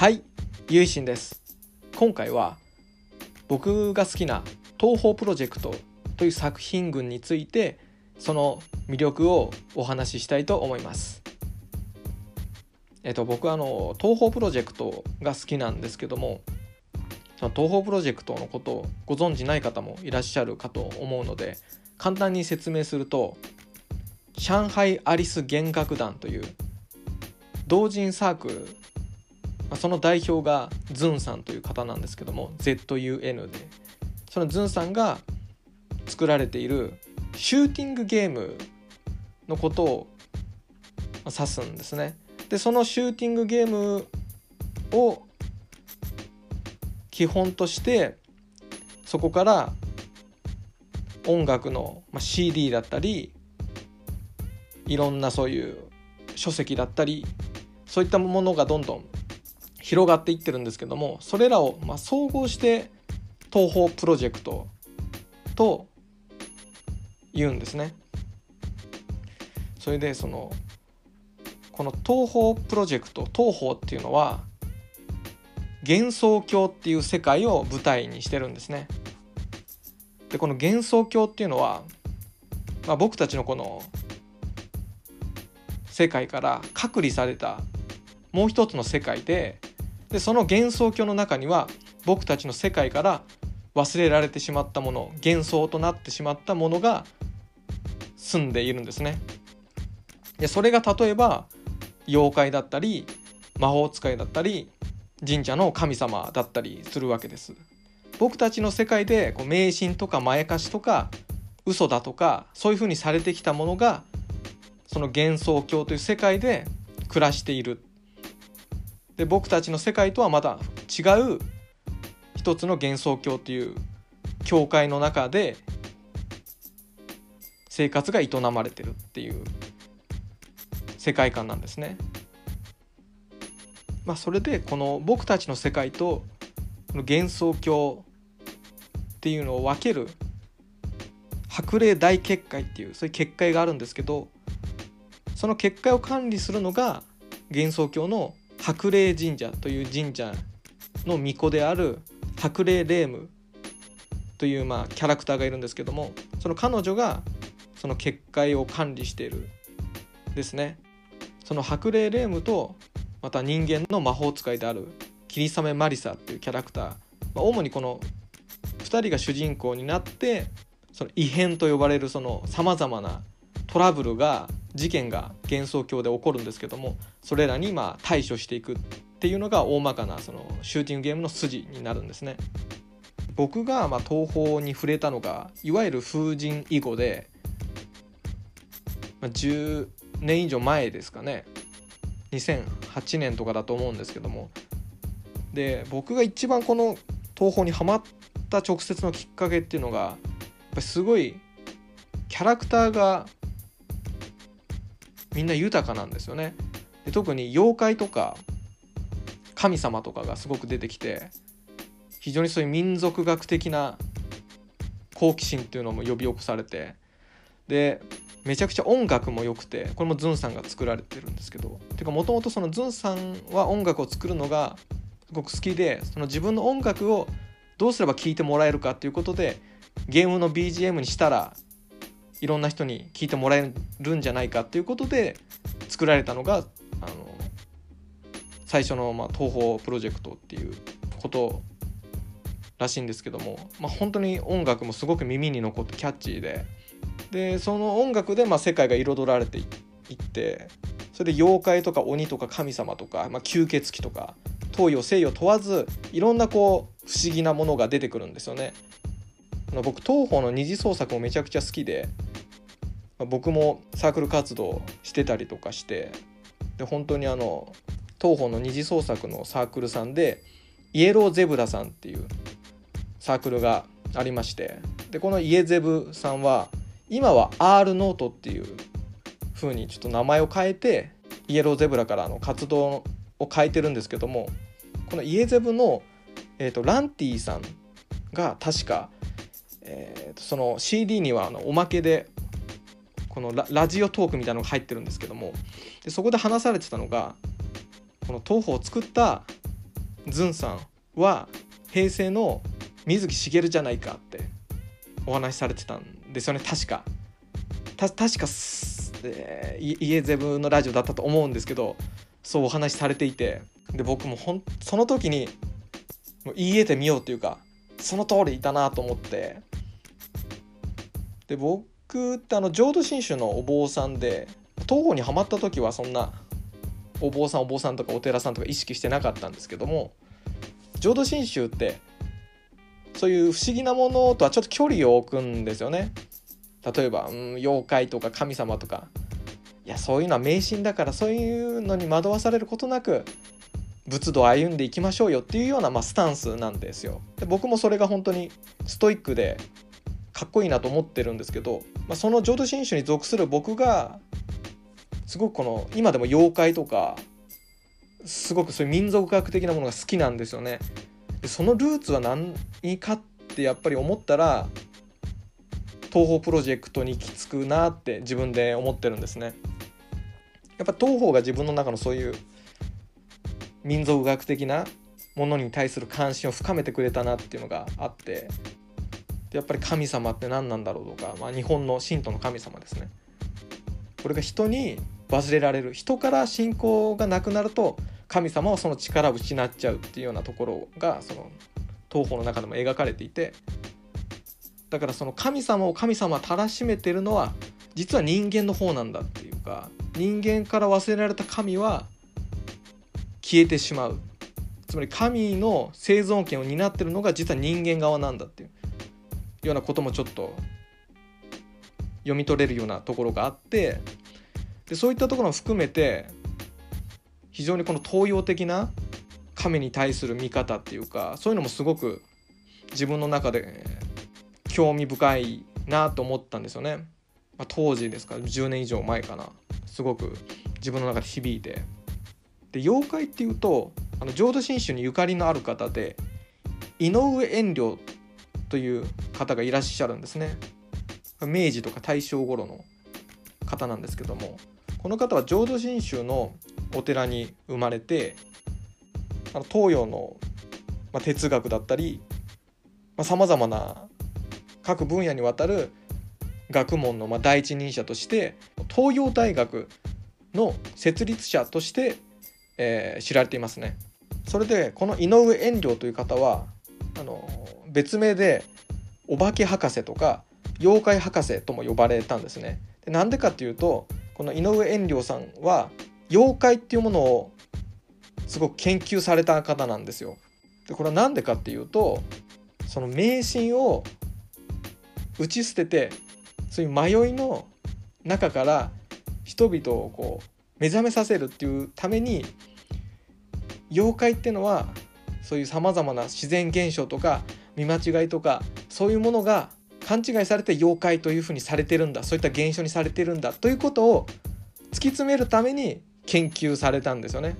はいゆいしんです。今回は僕が好きな東宝プロジェクトという作品群についてその魅力をお話ししたいと思います。えっと僕はあの東宝プロジェクトが好きなんですけどもその東宝プロジェクトのことをご存じない方もいらっしゃるかと思うので簡単に説明すると上海アリス弦楽団という同人サークルまあ、その代表がズンさんという方なんですけども ZUN でそのズンさんが作られているシューティングゲームのことを指すんですね。でそのシューティングゲームを基本としてそこから音楽の CD だったりいろんなそういう書籍だったりそういったものがどんどん広がっていってるんですけどもそれらをま総合して東宝プロジェクトと言うんですね。それでそのこの東宝プロジェクト東宝っていうのは幻想郷っていう世界を舞台にしてるんですね。でこの幻想郷っていうのは、まあ、僕たちのこの世界から隔離されたもう一つの世界ででその幻想郷の中には僕たちの世界から忘れられてしまったもの幻想となってしまったものが住んでいるんですね。でそれが例えば妖怪だったり魔法使いだったり神社の神様だったりするわけです。僕たちの世界でこう迷信とかまやかしとか嘘だとかそういうふうにされてきたものがその幻想郷という世界で暮らしているで僕たちの世界とはまた違う一つの幻想郷っていう教会の中で生活が営まれてるっていう世界観なんですね。まあ、それでこの僕たちの世界と幻想郷っていうのを分ける白霊大結界っていうそういう結界があるんですけどその結界を管理するのが幻想郷の白霊神社という神社の巫女である白霊霊夢というまあキャラクターがいるんですけどもその彼女がその結界を管理しているですね。その白霊霊夢とまた人間の魔法使いである霧雨マリサっていうキャラクター、まあ、主にこの2人が主人公になってその異変と呼ばれるそのさまざまなトラブルが事件が幻想郷で起こるんですけどもそれらにまあ対処していくっていうのが大まかなそのシューティングゲームの筋になるんですね。僕がまあ東宝に触れたのがいわゆる風神囲碁で、まあ、10年以上前ですかね2008年とかだと思うんですけどもで僕が一番この東宝にはまった直接のきっかけっていうのがやっぱすごいキャラクターがみんな豊かなんですよね。で特に妖怪とか神様とかがすごく出てきて非常にそういう民族学的な好奇心っていうのも呼び起こされてでめちゃくちゃ音楽も良くてこれもズンさんが作られてるんですけどてかもともとそのズンさんは音楽を作るのがすごく好きでその自分の音楽をどうすれば聴いてもらえるかっていうことでゲームの BGM にしたらいろんな人に聞いてもらえるんじゃないかっていうことで作られたのがあの最初の、まあ、東宝プロジェクトっていうことらしいんですけども、まあ、本当に音楽もすごく耳に残ってキャッチーででその音楽でまあ世界が彩られていってそれで妖怪とか鬼とか神様とか、まあ、吸血鬼とか東洋西洋問わずいろんなこう不思議なものが出てくるんですよね。僕東宝の二次創作もめちゃくちゃ好きで僕もサークル活動してたりとかしてで本当にあの東方の二次創作のサークルさんでイエローゼブラさんっていうサークルがありましてでこのイエゼブさんは今は R ノートっていう風にちょっと名前を変えてイエローゼブラからの活動を変えてるんですけどもこのイエゼブの、えーと、ランティさんが確か、えーとその CD にはあのおまけでこのラジオトークみたいなのが入ってるんですけどもでそこで話されてたのがこの東宝を作ったズンさんは平成の水木しげるじゃないかってお話しされてたんですよね。確か。た確か、えー、家ゼブのラジオだったと思うんですけどそうお話しされていて。で僕もほんその時にもう言い得てみようっていうかその通りいたなと思って。で僕ってあの浄土真宗のお坊さんで東方にはまった時はそんなお坊さんお坊さんとかお寺さんとか意識してなかったんですけども浄土真宗ってそういう不思議なものとはちょっと距離を置くんですよね。例えば、うん、妖怪とか神様とかいやそういうのは迷信だからそういうのに惑わされることなく仏道を歩んでいきましょうよっていうような、まあ、スタンスなんですよ。で僕もそれが本当にストイックでかっこいいなと思ってるんですけど、まあ、その浄土真宗に属する僕がすごくこの今でも妖怪とかすごくそういう民族学的なものが好きなんですよね。でそのルーツは何かってやっぱり思ったら東宝プロジェクトに行き着くなって自分で思ってるんですね。やっぱ東宝が自分の中のそういう民族学的なものに対する関心を深めてくれたなっていうのがあってやっぱり神様って何なんだろうとか、まあ、日本の神道の神様ですね。これが人に忘れられる人から信仰がなくなると神様はその力を失っちゃうっていうようなところがその東方の中でも描かれていてだからその神様を神様たらしめてるのは実は人間の方なんだっていうか人間から忘れられた神は消えてしまう。つまり神の生存権を担ってるのが実は人間側なんだっていう。ようなこともちょっと読み取れるようなところがあってでそういったところも含めて非常にこの東洋的な神に対する見方っていうかそういうのもすごく自分の中で興味深いなと思ったんですよね。まあ、当時ですから10年以上前かなすごく自分の中で響いて。で妖怪っていうとあの浄土真宗にゆかりのある方で井上遠慮という方がいらっしゃるんですね。明治とか大正頃の方なんですけどもこの方は浄土真宗のお寺に生まれてあの東洋の、まあ、哲学だったりさまざ、まな各分野にわたる学問のまあ第一人者として東洋大学の設立者として、えー、知られていますね。それでこの井上遠慮という方はあの別名でお化け博士とか妖怪博士とも呼ばれたんですね。でなんでかっていうとこの井上遠慮さんは妖怪っていうものをすごく研究された方なんですよ。でこれは何でかっていうとその迷信を打ち捨ててそういう迷いの中から人々をこう目覚めさせるっていうために妖怪っていうのはそういうさまざまな自然現象とか見間違いとかそういうものが勘違いされて妖怪というふうにされてるんだそういった現象にされてるんだということを突き詰めるために研究されたんですよね。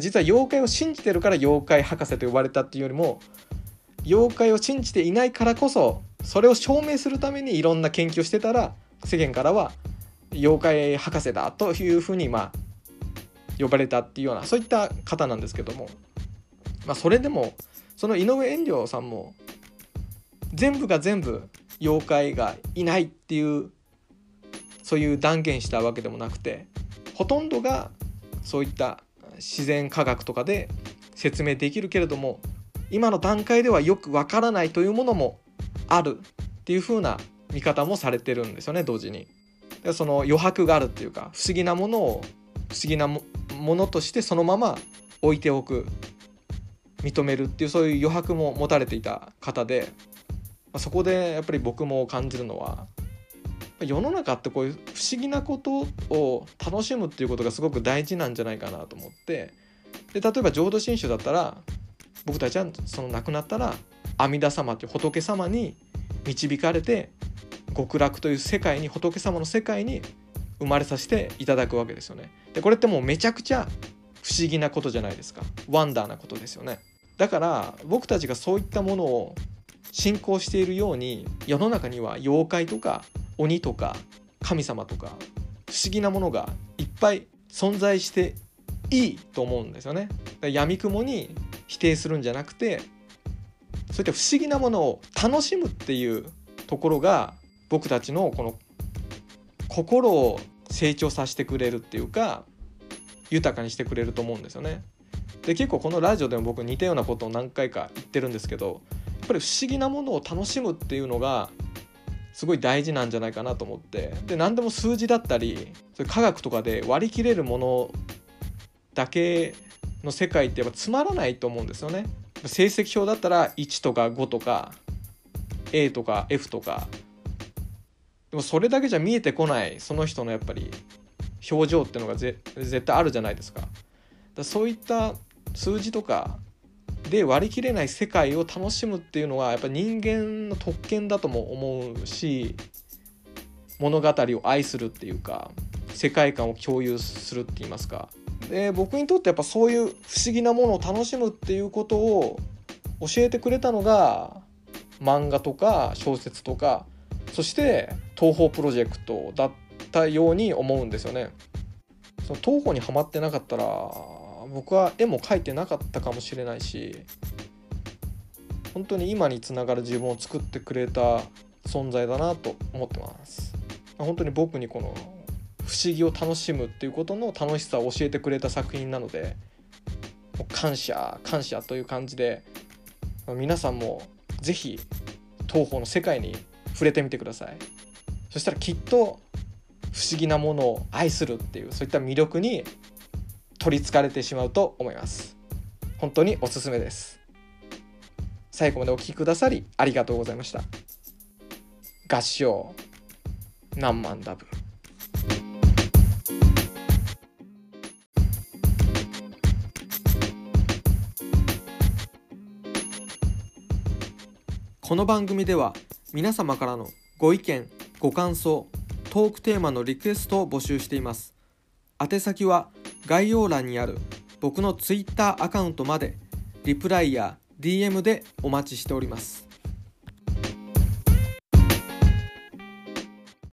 実は妖怪を信じてるから妖怪博士と呼ばれたっていうよりも妖怪を信じていないからこそそれを証明するためにいろんな研究をしてたら世間からは妖怪博士だというふうにまあ呼ばれたっていうようなそういった方なんですけども、まあ、それでもその井上遠慮さんも全部が全部妖怪がいないっていうそういう断言したわけでもなくてほとんどがそういった自然科学とかで説明できるけれども今の段階ではよくわからないというものもあるっていう風な見方もされてるんですよね同時に。その余白があるっていうか不思議なものを不思議なものとしてそのまま置いておく認めるっていうそういう余白も持たれていた方でそこでやっぱり僕も感じるのは世の中ってこういう不思議なことを楽しむっていうことがすごく大事なんじゃないかなと思ってで例えば浄土真宗だったら僕たちはその亡くなったら阿弥陀様という仏様に導かれて極楽という世界に仏様の世界に生まれさせていただくわけですよね。でこれってもうめちゃくちゃ不思議なことじゃないですかワンダーなことですよね。だから僕たちがそういったものを信仰しているように世の中には妖怪とか鬼とか神様とか不思議なものがいっぱい存在していいと思うんですよね。やみくもに否定するんじゃなくてそういった不思議なものを楽しむっていうところが僕たちのこの心を成長させてくれるっていうか豊かにしてくれると思うんですよね。で結構このラジオでも僕似たようなことを何回か言ってるんですけどっぱり不思議なものを楽しむっていうのがすごい大事なんじゃないかなと思ってで何でも数字だったりそれ科学とかで割り切れるものだけの世界ってやっぱつまらないと思うんですよね。成績表だったら1とか5とか A とか F とかでもそれだけじゃ見えてこないその人のやっぱり表情っていうのが絶対あるじゃないですか。だそういった数字とかで割り切れない世界を楽しむっていうのはやっぱ人間の特権だとも思うし物語を愛するっていうか世界観を共有するって言いますかで僕にとってやっぱそういう不思議なものを楽しむっていうことを教えてくれたのが漫画とか小説とかそして東宝プロジェクトだったように思うんですよね。その東宝にはまってなかったら僕は絵も描いてなかったかもしれないし本当に今につながる自分を作ってくれた存在だなと思ってます。本当に僕にこの不思議を楽しむっていうことの楽しさを教えてくれた作品なので感謝感謝という感じで皆さんも是非東宝の世界に触れてみてください。そしたらきっと不思議なものを愛するっていうそういった魅力に取りつかれてしまうと思います。本当におすすめです。最後までお聴きくださりありがとうございました。合唱何万ダブこの番組では皆様からのご意見ご感想トークテーマのリクエストを募集しています。宛先は概要欄にある僕の Twitter アカウントまでリプライや DM でお待ちしております。